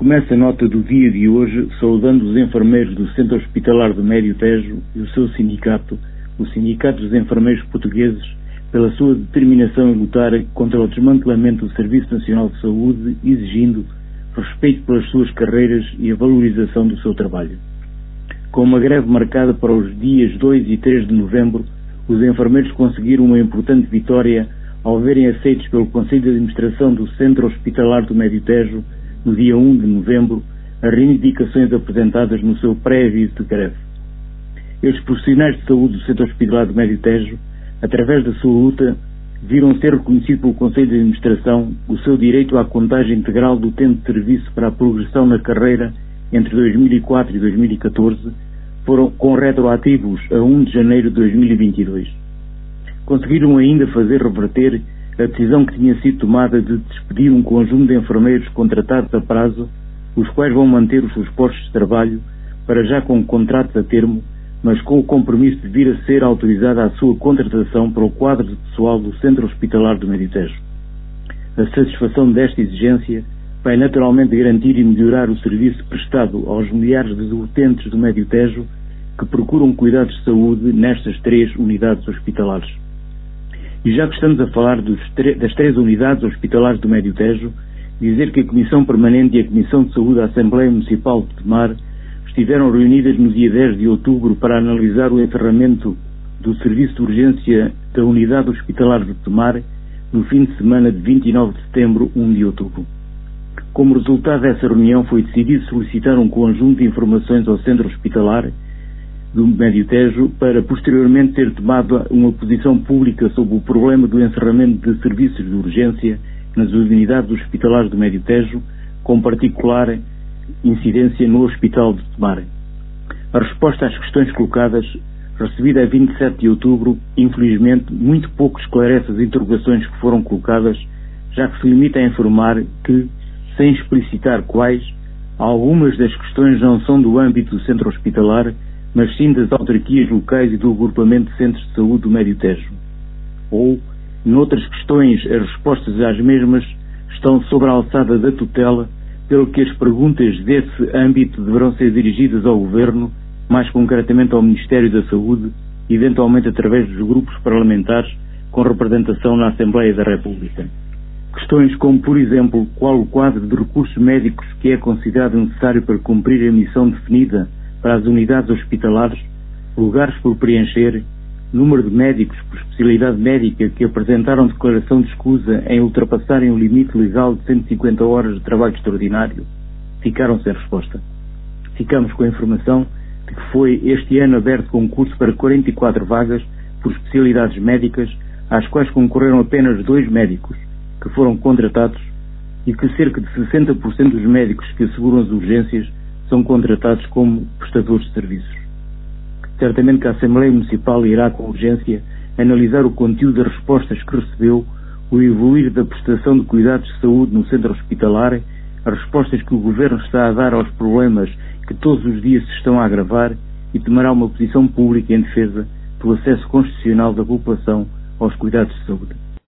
Começa a nota do dia de hoje saudando os enfermeiros do Centro Hospitalar do Médio Tejo e o seu sindicato, o Sindicato dos Enfermeiros Portugueses, pela sua determinação em lutar contra o desmantelamento do Serviço Nacional de Saúde, exigindo respeito pelas suas carreiras e a valorização do seu trabalho. Com uma greve marcada para os dias 2 e 3 de novembro, os enfermeiros conseguiram uma importante vitória ao verem aceitos pelo Conselho de Administração do Centro Hospitalar do Médio Tejo, no dia 1 de novembro, as reivindicações apresentadas no seu pré-aviso de greve. Estes profissionais de saúde do Centro Hospitalar do Médio Tejo, através da sua luta, viram ser reconhecido pelo Conselho de Administração o seu direito à contagem integral do tempo de serviço para a progressão na carreira entre 2004 e 2014, foram com retroativos a 1 de janeiro de 2022. Conseguiram ainda fazer reverter a decisão que tinha sido tomada de despedir um conjunto de enfermeiros contratados a prazo, os quais vão manter os seus postos de trabalho, para já com contratos a termo, mas com o compromisso de vir a ser autorizada a sua contratação para o quadro de pessoal do Centro Hospitalar do Meditejo. A satisfação desta exigência vai naturalmente garantir e melhorar o serviço prestado aos milhares de utentes do Médio Tejo que procuram cuidados de saúde nestas três unidades hospitalares. E já que estamos a falar das três unidades hospitalares do Médio Tejo, dizer que a Comissão Permanente e a Comissão de Saúde da Assembleia Municipal de Tomar estiveram reunidas no dia 10 de outubro para analisar o encerramento do Serviço de Urgência da Unidade Hospitalar de Tomar no fim de semana de 29 de setembro, 1 de outubro. Como resultado dessa reunião, foi decidido solicitar um conjunto de informações ao centro hospitalar do Médio Tejo para posteriormente ter tomado uma posição pública sobre o problema do encerramento de serviços de urgência nas unidades hospitalares do Médio Tejo, com particular incidência no Hospital de Tomar. A resposta às questões colocadas, recebida a 27 de outubro, infelizmente muito pouco esclarece as interrogações que foram colocadas, já que se limita a informar que, sem explicitar quais, algumas das questões não são do âmbito do centro hospitalar, mas sim das autarquias locais e do agrupamento de centros de saúde do Médio Tejo. Ou, noutras questões, as respostas às mesmas estão sobre a alçada da tutela, pelo que as perguntas desse âmbito deverão ser dirigidas ao Governo, mais concretamente ao Ministério da Saúde, eventualmente através dos grupos parlamentares com representação na Assembleia da República. Questões como, por exemplo, qual o quadro de recursos médicos que é considerado necessário para cumprir a missão definida para as unidades hospitalares, lugares por preencher, número de médicos por especialidade médica que apresentaram declaração de escusa em ultrapassarem o limite legal de 150 horas de trabalho extraordinário, ficaram sem resposta. Ficamos com a informação de que foi este ano aberto concurso para 44 vagas por especialidades médicas, às quais concorreram apenas dois médicos, que foram contratados e que cerca de 60% dos médicos que asseguram as urgências são contratados como prestadores de serviços. Certamente que a Assembleia Municipal irá com urgência analisar o conteúdo das respostas que recebeu, o evoluir da prestação de cuidados de saúde no centro hospitalar, as respostas que o Governo está a dar aos problemas que todos os dias se estão a agravar e tomará uma posição pública em defesa do acesso constitucional da população aos cuidados de saúde.